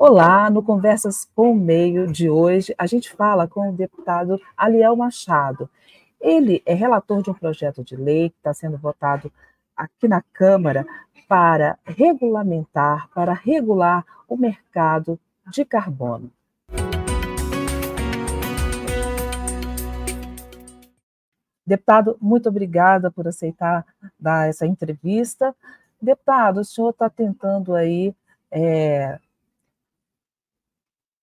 Olá, no Conversas com o Meio de hoje, a gente fala com o deputado Aliel Machado. Ele é relator de um projeto de lei que está sendo votado aqui na Câmara para regulamentar, para regular o mercado de carbono. Deputado, muito obrigada por aceitar dar essa entrevista. Deputado, o senhor está tentando aí é,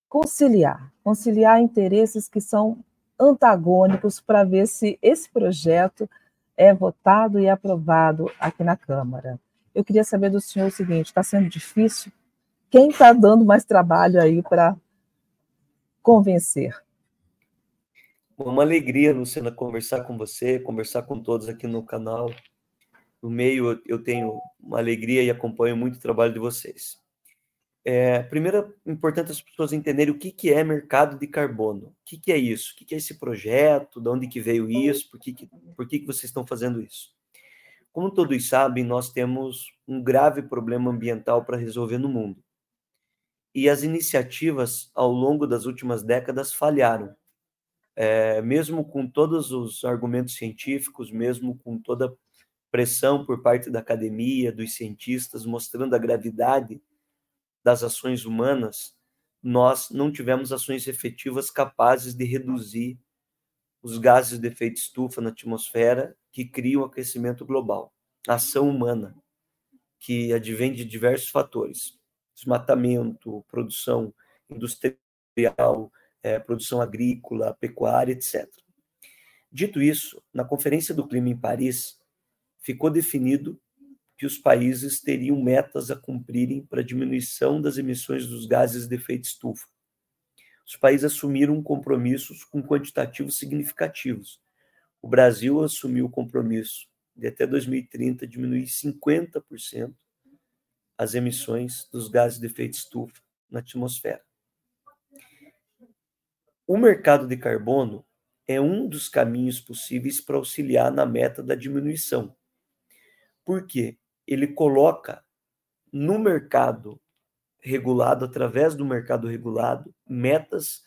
conciliar, conciliar interesses que são antagônicos para ver se esse projeto é votado e aprovado aqui na Câmara. Eu queria saber do senhor o seguinte: está sendo difícil? Quem está dando mais trabalho aí para convencer? Uma alegria, Luciana, conversar com você, conversar com todos aqui no canal. No meio, eu tenho uma alegria e acompanho muito o trabalho de vocês. É, primeiro, é importante as pessoas entenderem o que, que é mercado de carbono. O que, que é isso? O que, que é esse projeto? De onde que veio isso? Por que, que, por que, que vocês estão fazendo isso? Como todos sabem, nós temos um grave problema ambiental para resolver no mundo. E as iniciativas, ao longo das últimas décadas, falharam é, mesmo com todos os argumentos científicos, mesmo com toda pressão por parte da academia, dos cientistas, mostrando a gravidade das ações humanas, nós não tivemos ações efetivas capazes de reduzir os gases de efeito estufa na atmosfera que criam aquecimento global. A ação humana, que advém de diversos fatores: desmatamento, produção industrial, é, produção agrícola, pecuária, etc. Dito isso, na Conferência do Clima em Paris, ficou definido que os países teriam metas a cumprirem para diminuição das emissões dos gases de efeito estufa. Os países assumiram compromissos com quantitativos significativos. O Brasil assumiu o compromisso de até 2030 diminuir 50% as emissões dos gases de efeito estufa na atmosfera. O mercado de carbono é um dos caminhos possíveis para auxiliar na meta da diminuição. Porque ele coloca no mercado regulado, através do mercado regulado, metas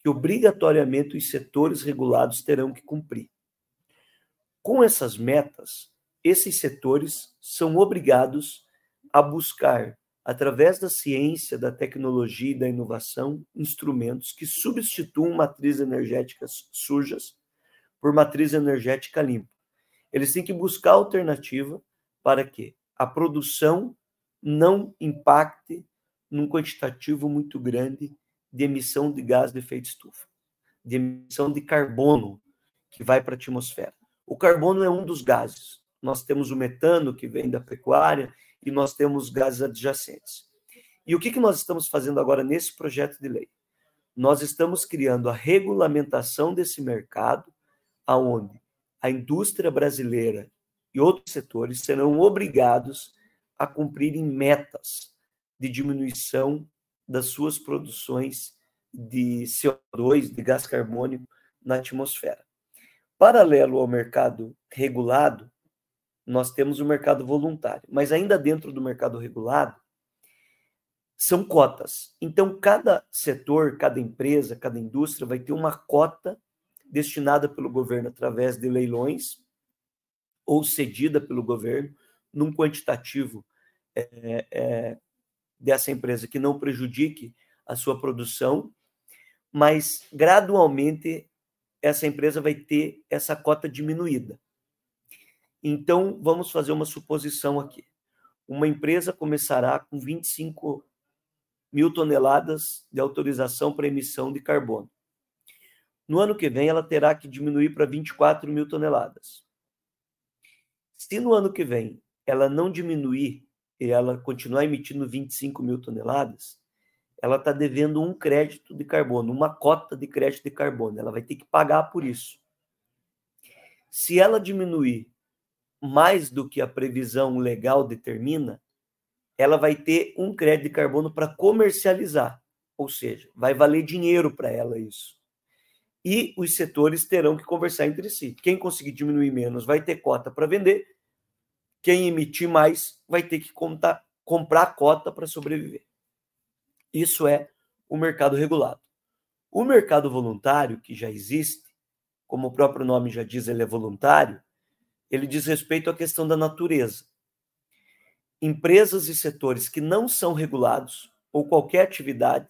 que obrigatoriamente os setores regulados terão que cumprir. Com essas metas, esses setores são obrigados a buscar através da ciência, da tecnologia e da inovação, instrumentos que substituam matrizes energéticas sujas por matriz energética limpa. Eles têm que buscar alternativa para que a produção não impacte num quantitativo muito grande de emissão de gás de efeito estufa, de emissão de carbono que vai para a atmosfera. O carbono é um dos gases. Nós temos o metano que vem da pecuária e nós temos gases adjacentes. E o que, que nós estamos fazendo agora nesse projeto de lei? Nós estamos criando a regulamentação desse mercado, aonde a indústria brasileira e outros setores serão obrigados a cumprirem metas de diminuição das suas produções de CO2, de gás carbônico na atmosfera. Paralelo ao mercado regulado, nós temos o mercado voluntário, mas ainda dentro do mercado regulado, são cotas. Então, cada setor, cada empresa, cada indústria vai ter uma cota destinada pelo governo através de leilões ou cedida pelo governo num quantitativo é, é, dessa empresa que não prejudique a sua produção, mas gradualmente essa empresa vai ter essa cota diminuída. Então, vamos fazer uma suposição aqui. Uma empresa começará com 25 mil toneladas de autorização para emissão de carbono. No ano que vem, ela terá que diminuir para 24 mil toneladas. Se no ano que vem ela não diminuir e ela continuar emitindo 25 mil toneladas, ela está devendo um crédito de carbono, uma cota de crédito de carbono. Ela vai ter que pagar por isso. Se ela diminuir mais do que a previsão legal determina, ela vai ter um crédito de carbono para comercializar, ou seja, vai valer dinheiro para ela isso. E os setores terão que conversar entre si. Quem conseguir diminuir menos vai ter cota para vender, quem emitir mais vai ter que contar, comprar cota para sobreviver. Isso é o mercado regulado. O mercado voluntário, que já existe, como o próprio nome já diz, ele é voluntário, ele diz respeito à questão da natureza. Empresas e setores que não são regulados, ou qualquer atividade,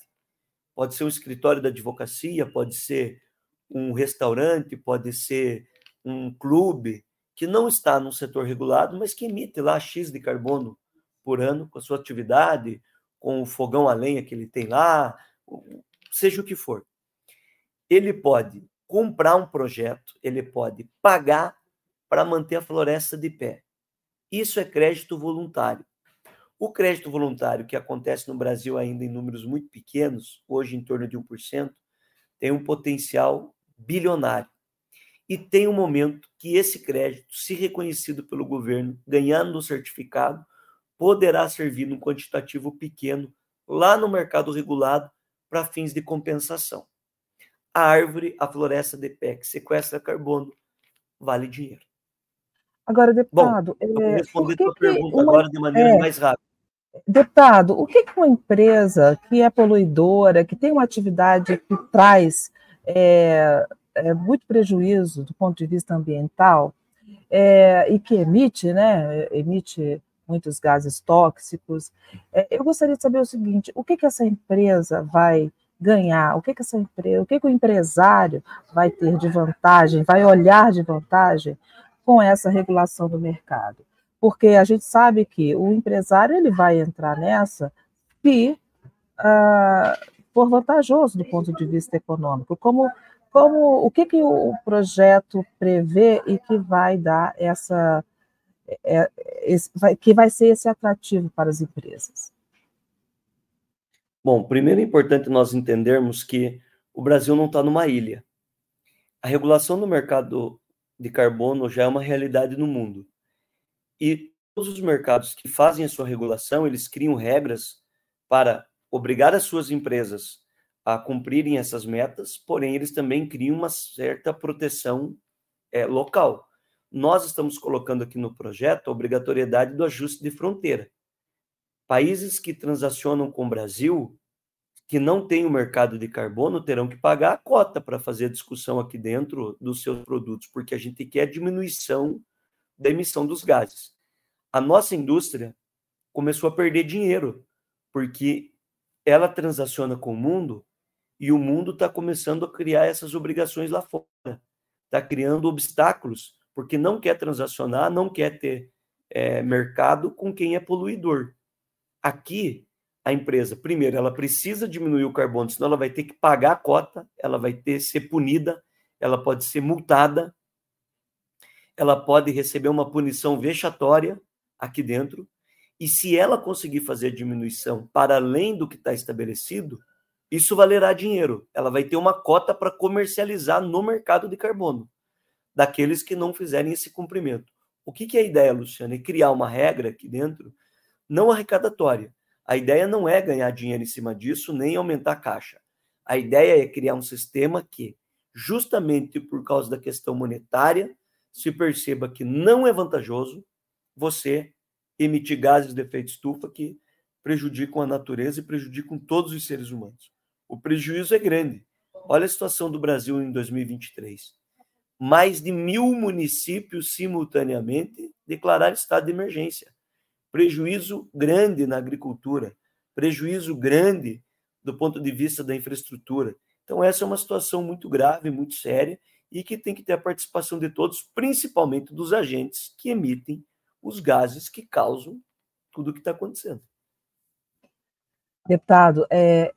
pode ser um escritório da advocacia, pode ser um restaurante, pode ser um clube, que não está num setor regulado, mas que emite lá X de carbono por ano com a sua atividade, com o fogão a lenha que ele tem lá, seja o que for. Ele pode comprar um projeto, ele pode pagar para manter a floresta de pé. Isso é crédito voluntário. O crédito voluntário, que acontece no Brasil ainda em números muito pequenos, hoje em torno de 1%, tem um potencial bilionário. E tem um momento que esse crédito, se reconhecido pelo governo, ganhando o certificado, poderá servir num quantitativo pequeno lá no mercado regulado para fins de compensação. A árvore, a floresta de pé que sequestra carbono, vale dinheiro. Agora, deputado, Bom, é, responder a tua pergunta uma, agora de maneira é, mais rápida. Deputado, o que, que uma empresa que é poluidora, que tem uma atividade que traz é, é, muito prejuízo do ponto de vista ambiental é, e que emite, né, emite muitos gases tóxicos. É, eu gostaria de saber o seguinte: o que, que essa empresa vai ganhar? O que, que essa empresa, o que, que o empresário vai ter de vantagem, vai olhar de vantagem com essa regulação do mercado? Porque a gente sabe que o empresário ele vai entrar nessa se uh, for vantajoso do ponto de vista econômico, como como o que, que o projeto prevê e que vai dar essa é, esse, vai, que vai ser esse atrativo para as empresas? Bom, primeiro é importante nós entendermos que o Brasil não está numa ilha. A regulação do mercado de carbono já é uma realidade no mundo. E todos os mercados que fazem a sua regulação, eles criam regras para obrigar as suas empresas a cumprirem essas metas, porém eles também criam uma certa proteção é, local. Nós estamos colocando aqui no projeto a obrigatoriedade do ajuste de fronteira. Países que transacionam com o Brasil, que não têm o mercado de carbono, terão que pagar a cota para fazer a discussão aqui dentro dos seus produtos, porque a gente quer a diminuição da emissão dos gases. A nossa indústria começou a perder dinheiro, porque ela transaciona com o mundo e o mundo está começando a criar essas obrigações lá fora. Está criando obstáculos, porque não quer transacionar, não quer ter é, mercado com quem é poluidor. Aqui, a empresa, primeiro, ela precisa diminuir o carbono, senão ela vai ter que pagar a cota, ela vai ter ser punida, ela pode ser multada, ela pode receber uma punição vexatória aqui dentro, e se ela conseguir fazer a diminuição para além do que está estabelecido, isso valerá dinheiro. Ela vai ter uma cota para comercializar no mercado de carbono, daqueles que não fizerem esse cumprimento. O que, que é a ideia, Luciana? É criar uma regra aqui dentro, não arrecadatória. A ideia não é ganhar dinheiro em cima disso, nem aumentar a caixa. A ideia é criar um sistema que, justamente por causa da questão monetária, se perceba que não é vantajoso você emitir gases de efeito estufa que prejudicam a natureza e prejudicam todos os seres humanos. O prejuízo é grande. Olha a situação do Brasil em 2023. Mais de mil municípios simultaneamente declararam estado de emergência. Prejuízo grande na agricultura, prejuízo grande do ponto de vista da infraestrutura. Então, essa é uma situação muito grave, muito séria e que tem que ter a participação de todos, principalmente dos agentes que emitem os gases que causam tudo o que está acontecendo. Deputado, é,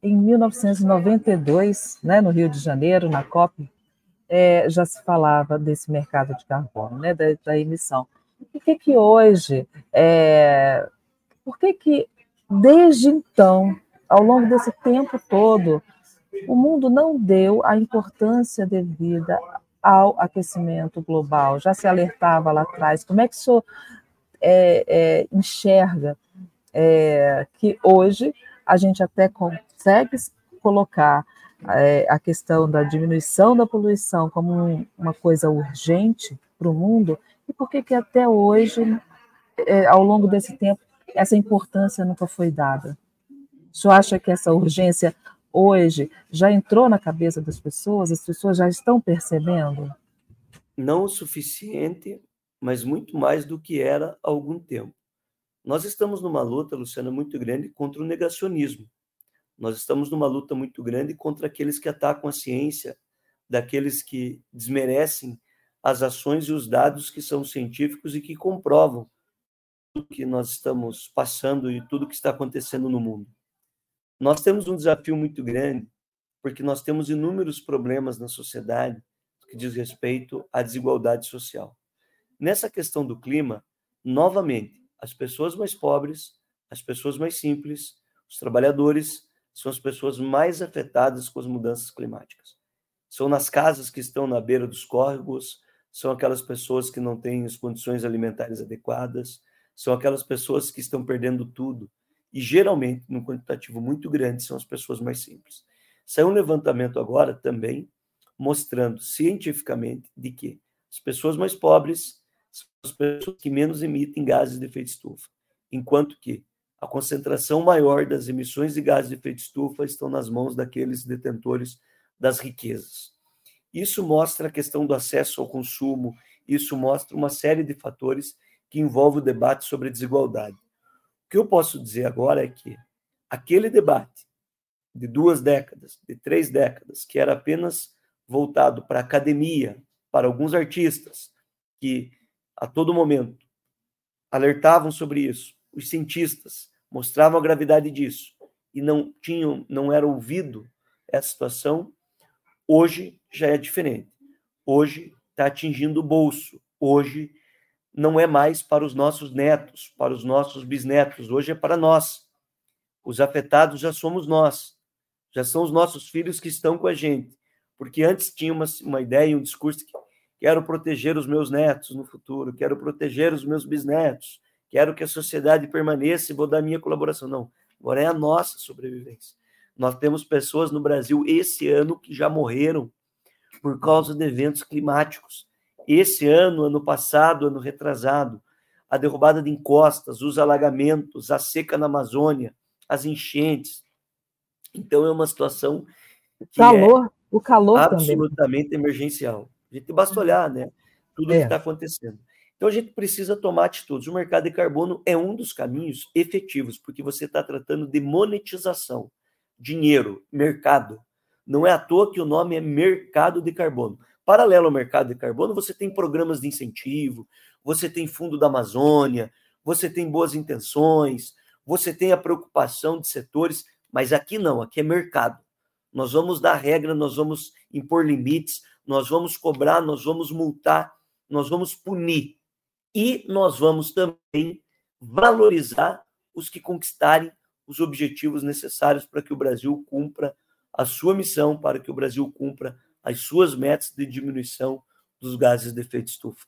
em 1992, né, no Rio de Janeiro, na COP, é, já se falava desse mercado de carbono, né, da, da emissão. Por que, que hoje, é, por que, que desde então, ao longo desse tempo todo, o mundo não deu a importância devida ao aquecimento global? Já se alertava lá atrás. Como é que o senhor é, é enxerga é, que hoje a gente até consegue colocar é, a questão da diminuição da poluição como um, uma coisa urgente para o mundo, e por que que até hoje, é, ao longo desse tempo, essa importância nunca foi dada? O senhor acha que essa urgência hoje já entrou na cabeça das pessoas? As pessoas já estão percebendo? Não o suficiente, mas muito mais do que era há algum tempo. Nós estamos numa luta, Luciana, muito grande contra o negacionismo. Nós estamos numa luta muito grande contra aqueles que atacam a ciência, daqueles que desmerecem as ações e os dados que são científicos e que comprovam tudo que nós estamos passando e tudo que está acontecendo no mundo. Nós temos um desafio muito grande, porque nós temos inúmeros problemas na sociedade que diz respeito à desigualdade social. Nessa questão do clima, novamente, as pessoas mais pobres, as pessoas mais simples, os trabalhadores são as pessoas mais afetadas com as mudanças climáticas. São nas casas que estão na beira dos córregos, são aquelas pessoas que não têm as condições alimentares adequadas, são aquelas pessoas que estão perdendo tudo. E geralmente, num quantitativo muito grande, são as pessoas mais simples. Saiu um levantamento agora também mostrando cientificamente de que as pessoas mais pobres são as pessoas que menos emitem gases de efeito estufa, enquanto que a concentração maior das emissões de gases de efeito estufa estão nas mãos daqueles detentores das riquezas. Isso mostra a questão do acesso ao consumo, isso mostra uma série de fatores que envolvem o debate sobre desigualdade. Que eu posso dizer agora é que aquele debate de duas décadas, de três décadas, que era apenas voltado para a academia, para alguns artistas que a todo momento alertavam sobre isso, os cientistas mostravam a gravidade disso e não tinham, não era ouvido essa situação, Hoje já é diferente. Hoje está atingindo o bolso. Hoje não é mais para os nossos netos, para os nossos bisnetos. Hoje é para nós. Os afetados já somos nós. Já são os nossos filhos que estão com a gente. Porque antes tinha uma, uma ideia, um discurso que quero proteger os meus netos no futuro, quero proteger os meus bisnetos, quero que a sociedade permaneça e vou dar minha colaboração. Não, agora é a nossa sobrevivência. Nós temos pessoas no Brasil esse ano que já morreram por causa de eventos climáticos. Esse ano, ano passado, ano retrasado, a derrubada de encostas, os alagamentos, a seca na Amazônia, as enchentes. Então é uma situação que calor, é o calor absolutamente também. emergencial. A gente basta olhar, né? Tudo é. que está acontecendo. Então a gente precisa tomar atitudes. O mercado de carbono é um dos caminhos efetivos, porque você está tratando de monetização dinheiro, mercado. Não é à toa que o nome é mercado de carbono. Paralelo ao mercado de carbono, você tem programas de incentivo, você tem fundo da Amazônia, você tem boas intenções, você tem a preocupação de setores, mas aqui não, aqui é mercado. Nós vamos dar regra, nós vamos impor limites, nós vamos cobrar, nós vamos multar, nós vamos punir. E nós vamos também valorizar os que conquistarem os objetivos necessários para que o Brasil cumpra a sua missão, para que o Brasil cumpra as suas metas de diminuição dos gases de efeito estufa.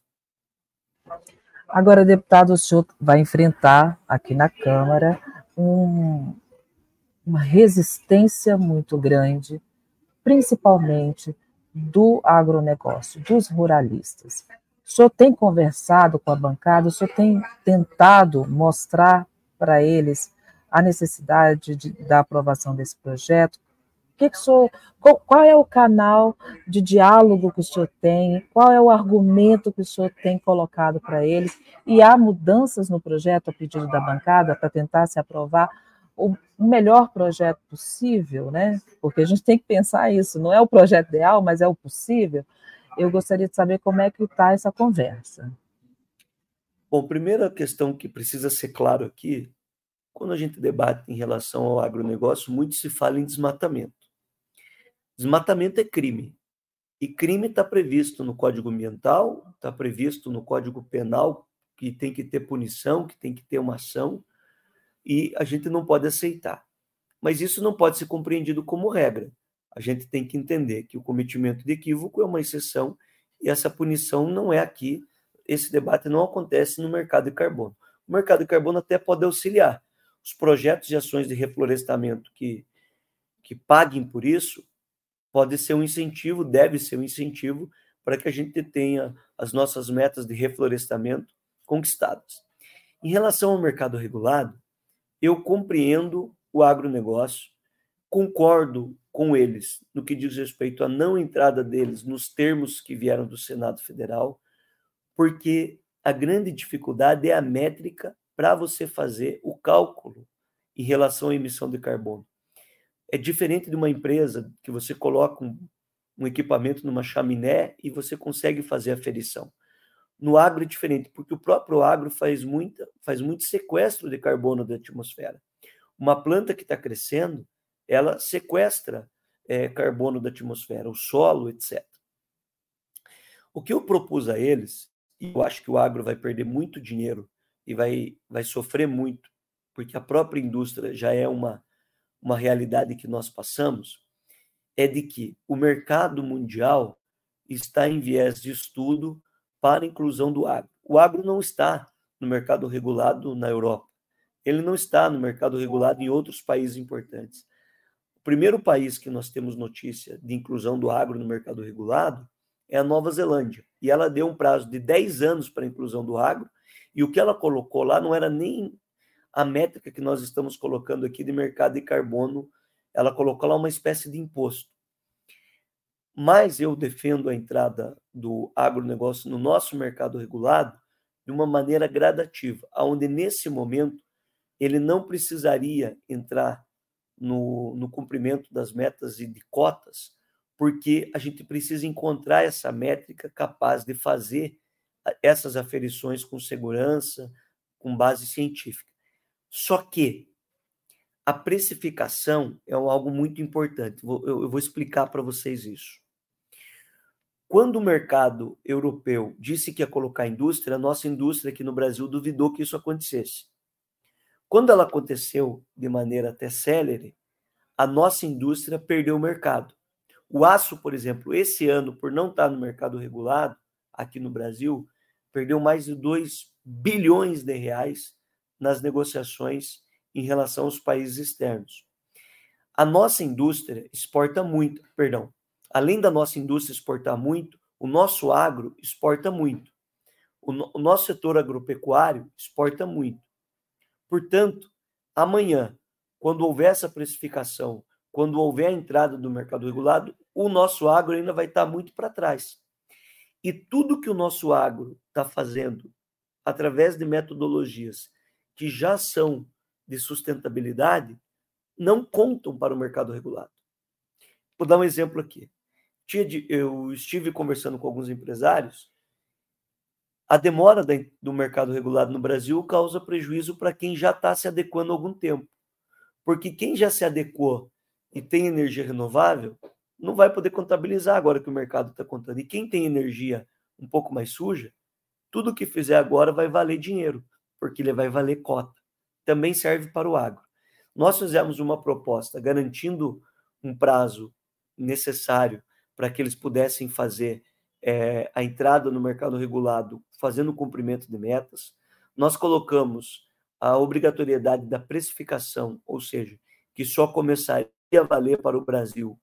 Agora, deputado, o senhor vai enfrentar aqui na Câmara um, uma resistência muito grande, principalmente do agronegócio, dos ruralistas. O senhor tem conversado com a bancada, o senhor tem tentado mostrar para eles a necessidade de, da aprovação desse projeto? Que que senhor, qual, é o canal de diálogo que o senhor tem? Qual é o argumento que o senhor tem colocado para eles? E há mudanças no projeto a pedido da bancada para tentar se aprovar o melhor projeto possível, né? Porque a gente tem que pensar isso, não é o projeto ideal, mas é o possível. Eu gostaria de saber como é que está essa conversa. Bom, primeira questão que precisa ser claro aqui quando a gente debate em relação ao agronegócio, muito se fala em desmatamento. Desmatamento é crime. E crime está previsto no Código Ambiental, está previsto no Código Penal, que tem que ter punição, que tem que ter uma ação, e a gente não pode aceitar. Mas isso não pode ser compreendido como regra. A gente tem que entender que o cometimento de equívoco é uma exceção e essa punição não é aqui. Esse debate não acontece no mercado de carbono. O mercado de carbono até pode auxiliar, os projetos de ações de reflorestamento que, que paguem por isso pode ser um incentivo, deve ser um incentivo para que a gente tenha as nossas metas de reflorestamento conquistadas. Em relação ao mercado regulado, eu compreendo o agronegócio, concordo com eles no que diz respeito à não entrada deles nos termos que vieram do Senado Federal, porque a grande dificuldade é a métrica para você fazer o cálculo em relação à emissão de carbono. É diferente de uma empresa que você coloca um, um equipamento numa chaminé e você consegue fazer a ferição. No agro é diferente, porque o próprio agro faz, muita, faz muito sequestro de carbono da atmosfera. Uma planta que está crescendo, ela sequestra é, carbono da atmosfera, o solo, etc. O que eu propus a eles, e eu acho que o agro vai perder muito dinheiro e vai, vai sofrer muito, porque a própria indústria já é uma, uma realidade que nós passamos, é de que o mercado mundial está em viés de estudo para a inclusão do agro. O agro não está no mercado regulado na Europa. Ele não está no mercado regulado em outros países importantes. O primeiro país que nós temos notícia de inclusão do agro no mercado regulado é a Nova Zelândia. E ela deu um prazo de 10 anos para a inclusão do agro, e o que ela colocou lá não era nem a métrica que nós estamos colocando aqui de mercado de carbono, ela colocou lá uma espécie de imposto. Mas eu defendo a entrada do agronegócio no nosso mercado regulado de uma maneira gradativa, onde nesse momento ele não precisaria entrar no, no cumprimento das metas e de cotas, porque a gente precisa encontrar essa métrica capaz de fazer essas aferições com segurança, com base científica. Só que a precificação é algo muito importante. Eu vou explicar para vocês isso. Quando o mercado europeu disse que ia colocar indústria, a nossa indústria aqui no Brasil duvidou que isso acontecesse. Quando ela aconteceu de maneira até célere, a nossa indústria perdeu o mercado. O aço, por exemplo, esse ano, por não estar no mercado regulado aqui no Brasil, perdeu mais de 2 bilhões de reais nas negociações em relação aos países externos. A nossa indústria exporta muito, perdão, além da nossa indústria exportar muito, o nosso agro exporta muito. O, no, o nosso setor agropecuário exporta muito. Portanto, amanhã, quando houver essa precificação, quando houver a entrada do mercado regulado, o nosso agro ainda vai estar muito para trás. E tudo que o nosso agro está fazendo, através de metodologias que já são de sustentabilidade, não contam para o mercado regulado. Vou dar um exemplo aqui. Eu estive conversando com alguns empresários. A demora do mercado regulado no Brasil causa prejuízo para quem já está se adequando há algum tempo. Porque quem já se adequou e tem energia renovável, não vai poder contabilizar agora que o mercado está contando. E quem tem energia um pouco mais suja, tudo que fizer agora vai valer dinheiro, porque ele vai valer cota. Também serve para o agro. Nós fizemos uma proposta garantindo um prazo necessário para que eles pudessem fazer é, a entrada no mercado regulado, fazendo o cumprimento de metas. Nós colocamos a obrigatoriedade da precificação, ou seja, que só começaria a valer para o Brasil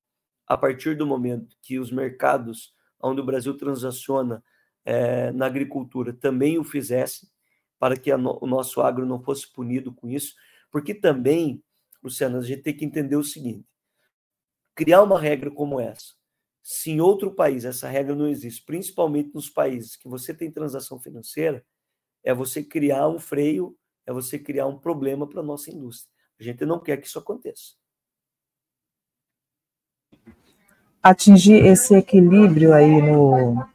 a partir do momento que os mercados onde o Brasil transaciona é, na agricultura também o fizessem, para que no, o nosso agro não fosse punido com isso, porque também, Luciana, a gente tem que entender o seguinte: criar uma regra como essa, se em outro país essa regra não existe, principalmente nos países que você tem transação financeira, é você criar um freio, é você criar um problema para a nossa indústria. A gente não quer que isso aconteça. Atingir esse equilíbrio aí no,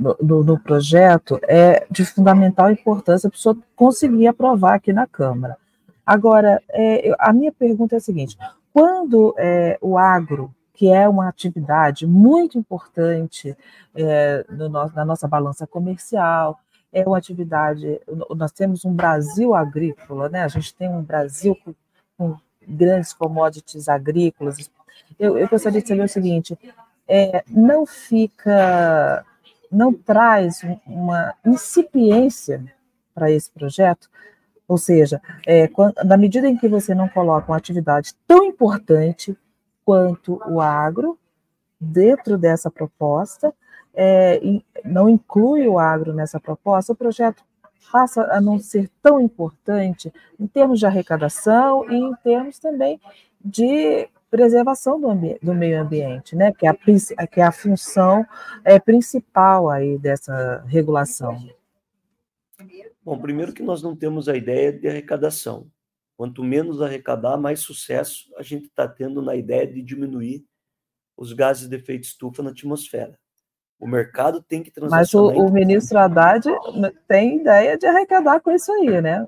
no, projeto é de fundamental importância para o senhor conseguir aprovar aqui na Câmara. Agora, é, a minha pergunta é a seguinte: quando é, o agro que é uma atividade muito importante é, no na nossa balança comercial, é uma atividade. Nós temos um Brasil agrícola, né? A gente tem um Brasil com, com grandes commodities agrícolas. Eu, eu, gostaria de saber o seguinte: é, não fica, não traz uma incipiência para esse projeto? Ou seja, é, quando, na medida em que você não coloca uma atividade tão importante quanto o agro dentro dessa proposta, é, não inclui o agro nessa proposta, o projeto passa a não ser tão importante em termos de arrecadação e em termos também de preservação do, do meio ambiente, né? que, é a, que é a função é, principal aí dessa regulação. Bom, primeiro que nós não temos a ideia de arrecadação. Quanto menos arrecadar, mais sucesso a gente está tendo na ideia de diminuir os gases de efeito estufa na atmosfera. O mercado tem que transacionar. Mas o, o ministro Haddad tem ideia de arrecadar com isso aí, né?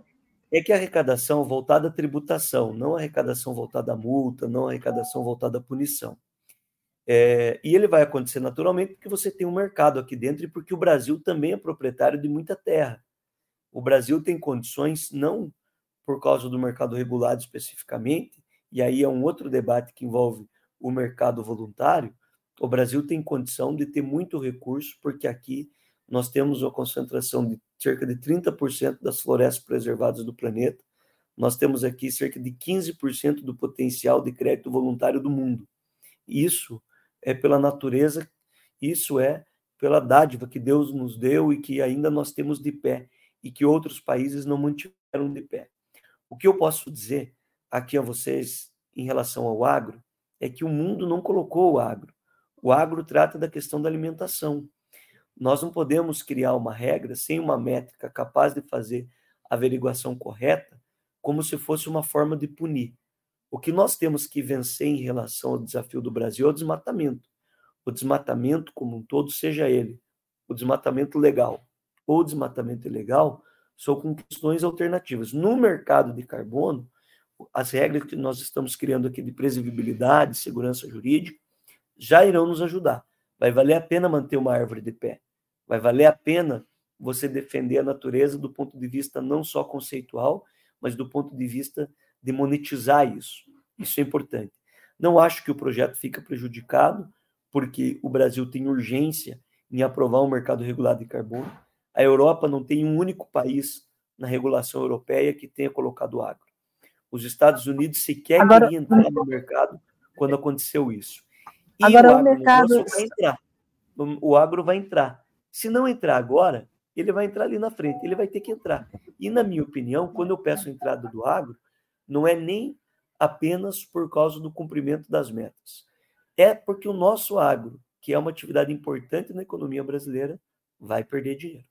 É que a arrecadação voltada à tributação, não a arrecadação voltada à multa, não a arrecadação voltada à punição. É, e ele vai acontecer naturalmente porque você tem um mercado aqui dentro e porque o Brasil também é proprietário de muita terra. O Brasil tem condições, não por causa do mercado regulado especificamente, e aí é um outro debate que envolve o mercado voluntário, o Brasil tem condição de ter muito recurso, porque aqui nós temos uma concentração de cerca de 30% das florestas preservadas do planeta. Nós temos aqui cerca de 15% do potencial de crédito voluntário do mundo. Isso é pela natureza, isso é pela dádiva que Deus nos deu e que ainda nós temos de pé e que outros países não mantiveram de pé. O que eu posso dizer aqui a vocês em relação ao agro é que o mundo não colocou o agro. O agro trata da questão da alimentação. Nós não podemos criar uma regra sem uma métrica capaz de fazer a averiguação correta, como se fosse uma forma de punir. O que nós temos que vencer em relação ao desafio do Brasil é o desmatamento. O desmatamento como um todo, seja ele o desmatamento legal ou o desmatamento ilegal, são com questões alternativas. No mercado de carbono, as regras que nós estamos criando aqui de previsibilidade, segurança jurídica, já irão nos ajudar. Vai valer a pena manter uma árvore de pé. Vai valer a pena você defender a natureza do ponto de vista não só conceitual, mas do ponto de vista de monetizar isso. Isso é importante. Não acho que o projeto fica prejudicado, porque o Brasil tem urgência em aprovar um mercado regulado de carbono. A Europa não tem um único país na regulação europeia que tenha colocado agro. Os Estados Unidos sequer agora, queriam entrar no mercado quando aconteceu isso. Agora o, o mercado vai entrar. O agro vai entrar. Se não entrar agora, ele vai entrar ali na frente, ele vai ter que entrar. E na minha opinião, quando eu peço a entrada do agro, não é nem apenas por causa do cumprimento das metas. É porque o nosso agro, que é uma atividade importante na economia brasileira, vai perder dinheiro.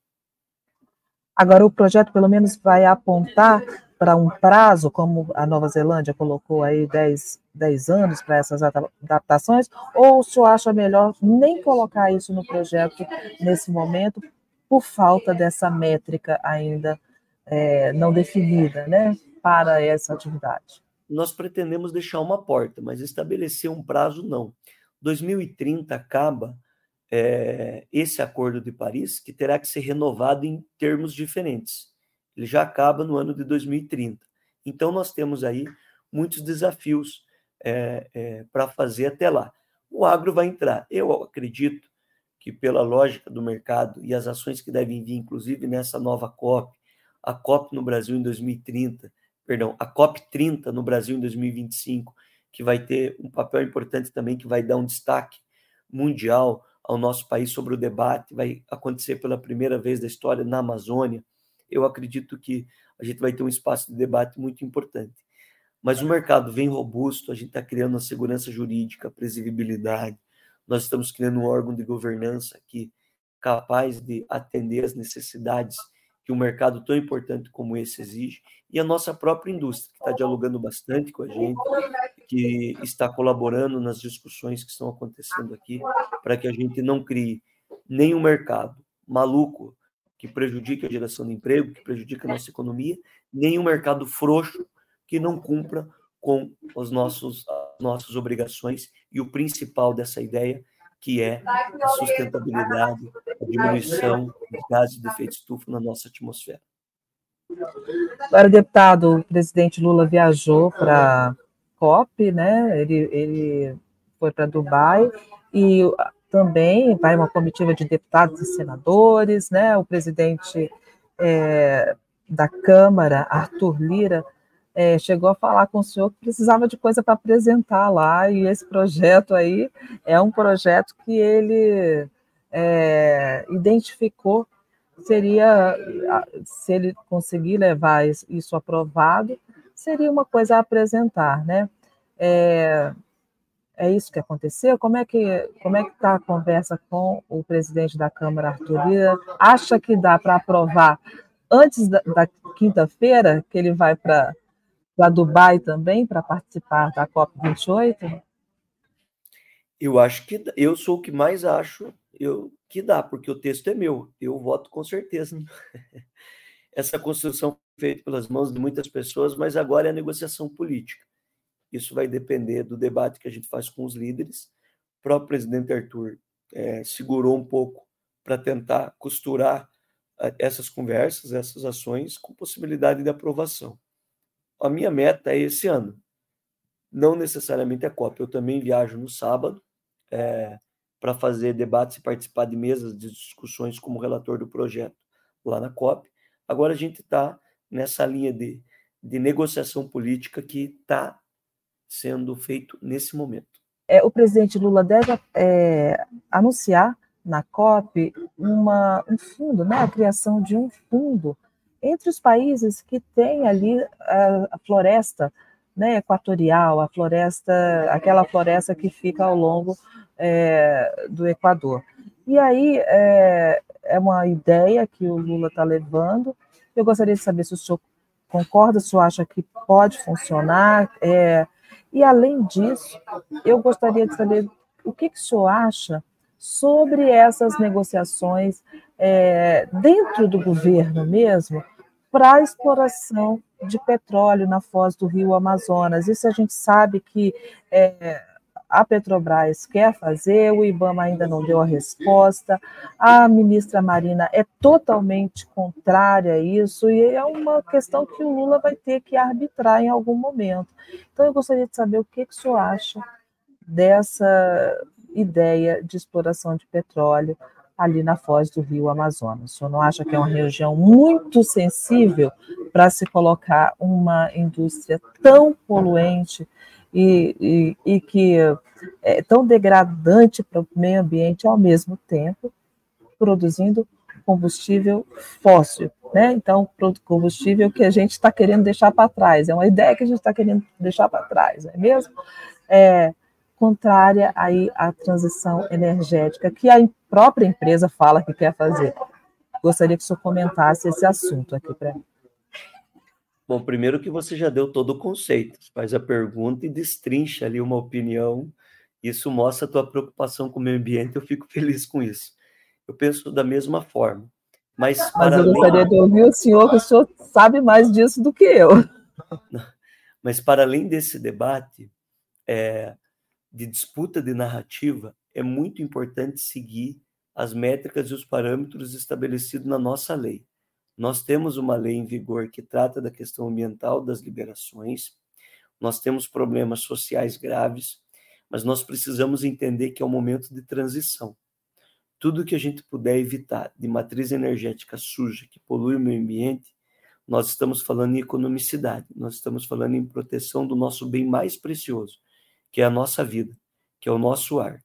Agora, o projeto, pelo menos, vai apontar para um prazo, como a Nova Zelândia colocou aí 10, 10 anos para essas adaptações, ou o senhor acha melhor nem colocar isso no projeto nesse momento, por falta dessa métrica ainda é, não definida, né, para essa atividade? Nós pretendemos deixar uma porta, mas estabelecer um prazo não. 2030 acaba é, esse Acordo de Paris, que terá que ser renovado em termos diferentes ele já acaba no ano de 2030. Então, nós temos aí muitos desafios é, é, para fazer até lá. O agro vai entrar. Eu acredito que, pela lógica do mercado e as ações que devem vir, inclusive nessa nova COP, a COP no Brasil em 2030, perdão, a COP 30 no Brasil em 2025, que vai ter um papel importante também, que vai dar um destaque mundial ao nosso país sobre o debate, vai acontecer pela primeira vez da história na Amazônia eu acredito que a gente vai ter um espaço de debate muito importante. Mas o mercado vem robusto, a gente está criando a segurança jurídica, a previsibilidade, nós estamos criando um órgão de governança aqui capaz de atender as necessidades que um mercado tão importante como esse exige, e a nossa própria indústria, que está dialogando bastante com a gente, que está colaborando nas discussões que estão acontecendo aqui, para que a gente não crie nenhum mercado maluco que prejudique a geração de emprego, que prejudique a nossa economia, nem mercado frouxo que não cumpra com os nossos nossas obrigações e o principal dessa ideia, que é a sustentabilidade, a diminuição dos gases de efeito estufa na nossa atmosfera. Agora, deputado, o presidente Lula viajou para COP, né? Ele, ele foi para Dubai e também vai uma comitiva de deputados e senadores, né? O presidente é, da Câmara, Arthur Lira, é, chegou a falar com o senhor que precisava de coisa para apresentar lá, e esse projeto aí é um projeto que ele é, identificou seria, se ele conseguir levar isso aprovado, seria uma coisa a apresentar, né? É, é isso que aconteceu? Como é que como é que está a conversa com o presidente da Câmara, Arthur Lira? Acha que dá para aprovar antes da, da quinta-feira, que ele vai para Dubai também para participar da COP 28? Eu acho que eu sou o que mais acho eu, que dá, porque o texto é meu. Eu voto com certeza. Essa construção foi feita pelas mãos de muitas pessoas, mas agora é a negociação política. Isso vai depender do debate que a gente faz com os líderes. O próprio presidente Arthur é, segurou um pouco para tentar costurar essas conversas, essas ações, com possibilidade de aprovação. A minha meta é esse ano. Não necessariamente a COP. Eu também viajo no sábado é, para fazer debates e participar de mesas de discussões como relator do projeto lá na COP. Agora a gente está nessa linha de, de negociação política que está sendo feito nesse momento. É, o presidente Lula deve é, anunciar na COP uma, um fundo, né, a criação de um fundo entre os países que têm ali a, a floresta né, equatorial, a floresta, aquela floresta que fica ao longo é, do Equador. E aí é, é uma ideia que o Lula está levando. Eu gostaria de saber se o senhor concorda, se o senhor acha que pode funcionar. É, e, além disso, eu gostaria de saber o que, que o senhor acha sobre essas negociações é, dentro do governo mesmo para a exploração de petróleo na foz do rio Amazonas. Isso a gente sabe que é, a Petrobras quer fazer, o IBAMA ainda não deu a resposta, a ministra Marina é totalmente contrária a isso, e é uma questão que o Lula vai ter que arbitrar em algum momento. Então, eu gostaria de saber o que, que o senhor acha dessa ideia de exploração de petróleo ali na foz do rio Amazonas. O senhor não acha que é uma região muito sensível para se colocar uma indústria tão poluente e, e, e que é tão degradante para o meio ambiente ao mesmo tempo, produzindo combustível fóssil, né? Então, combustível que a gente está querendo deixar para trás, é uma ideia que a gente está querendo deixar para trás, não é mesmo? É, contrária aí à transição energética que a própria empresa fala que quer fazer. Gostaria que o senhor comentasse esse assunto aqui para mim. Bom, primeiro que você já deu todo o conceito, faz a pergunta e destrincha ali uma opinião. Isso mostra a tua preocupação com o meio ambiente, eu fico feliz com isso. Eu penso da mesma forma. Mas, Mas eu gostaria além... de ouvir o senhor, que o senhor sabe mais disso do que eu. Mas para além desse debate é, de disputa de narrativa, é muito importante seguir as métricas e os parâmetros estabelecidos na nossa lei. Nós temos uma lei em vigor que trata da questão ambiental das liberações, nós temos problemas sociais graves, mas nós precisamos entender que é um momento de transição. Tudo que a gente puder evitar de matriz energética suja que polui o meio ambiente, nós estamos falando em economicidade, nós estamos falando em proteção do nosso bem mais precioso, que é a nossa vida, que é o nosso ar.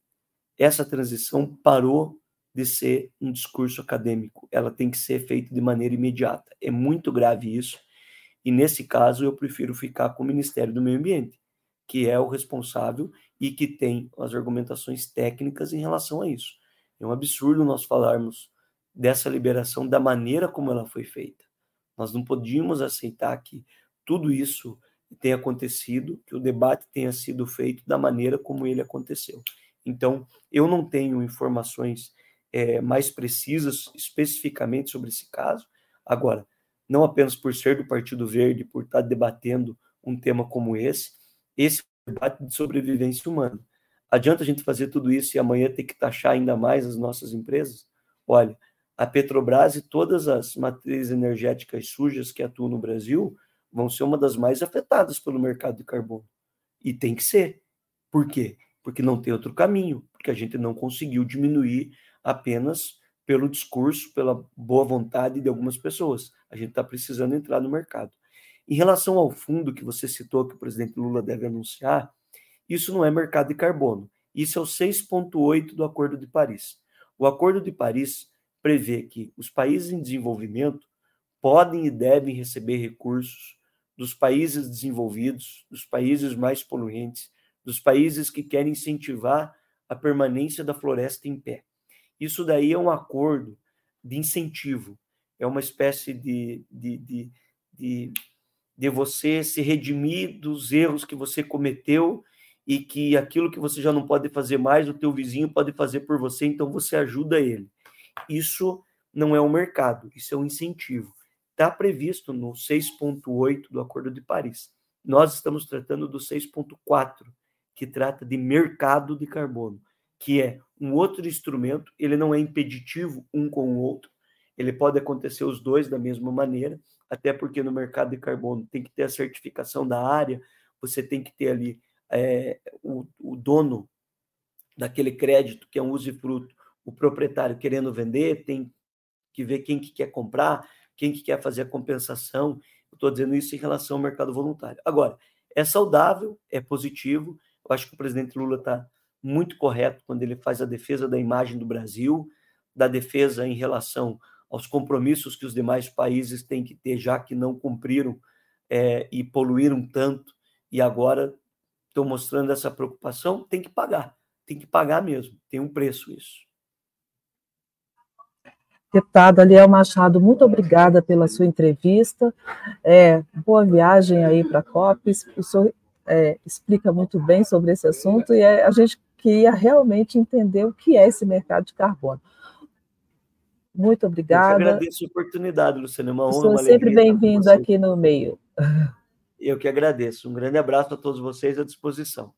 Essa transição parou de ser um discurso acadêmico, ela tem que ser feita de maneira imediata. É muito grave isso, e nesse caso eu prefiro ficar com o Ministério do Meio Ambiente, que é o responsável e que tem as argumentações técnicas em relação a isso. É um absurdo nós falarmos dessa liberação da maneira como ela foi feita. Nós não podíamos aceitar que tudo isso tenha acontecido, que o debate tenha sido feito da maneira como ele aconteceu. Então, eu não tenho informações é, mais precisas especificamente sobre esse caso. Agora, não apenas por ser do Partido Verde, por estar debatendo um tema como esse, esse debate de sobrevivência humana. Adianta a gente fazer tudo isso e amanhã ter que taxar ainda mais as nossas empresas? Olha, a Petrobras e todas as matrizes energéticas sujas que atuam no Brasil vão ser uma das mais afetadas pelo mercado de carbono. E tem que ser. Por quê? Porque não tem outro caminho, porque a gente não conseguiu diminuir apenas pelo discurso, pela boa vontade de algumas pessoas. A gente está precisando entrar no mercado. Em relação ao fundo que você citou, que o presidente Lula deve anunciar, isso não é mercado de carbono. Isso é o 6,8 do Acordo de Paris. O Acordo de Paris prevê que os países em desenvolvimento podem e devem receber recursos dos países desenvolvidos, dos países mais poluentes, dos países que querem incentivar a permanência da floresta em pé. Isso daí é um acordo de incentivo, é uma espécie de, de, de, de, de você se redimir dos erros que você cometeu e que aquilo que você já não pode fazer mais, o teu vizinho pode fazer por você, então você ajuda ele. Isso não é um mercado, isso é um incentivo. Está previsto no 6.8 do Acordo de Paris. Nós estamos tratando do 6.4, que trata de mercado de carbono, que é um outro instrumento, ele não é impeditivo um com o outro, ele pode acontecer os dois da mesma maneira, até porque no mercado de carbono tem que ter a certificação da área, você tem que ter ali é, o, o, dono daquele crédito que é um usufruto, o proprietário querendo vender, tem que ver quem que quer comprar, quem que quer fazer a compensação. Estou dizendo isso em relação ao mercado voluntário. Agora, é saudável, é positivo. Eu acho que o presidente Lula está muito correto quando ele faz a defesa da imagem do Brasil, da defesa em relação aos compromissos que os demais países têm que ter, já que não cumpriram é, e poluíram tanto, e agora estão mostrando essa preocupação, tem que pagar, tem que pagar mesmo, tem um preço isso. Deputado Aliel Machado, muito obrigada pela sua entrevista. É, boa viagem aí para a COPES. O senhor é, explica muito bem sobre esse assunto e é, a gente queria realmente entender o que é esse mercado de carbono. Muito obrigada. Eu agradeço a oportunidade, Luciana. É uma honra, uma sempre bem-vindo aqui no meio. Eu que agradeço. Um grande abraço a todos vocês à disposição.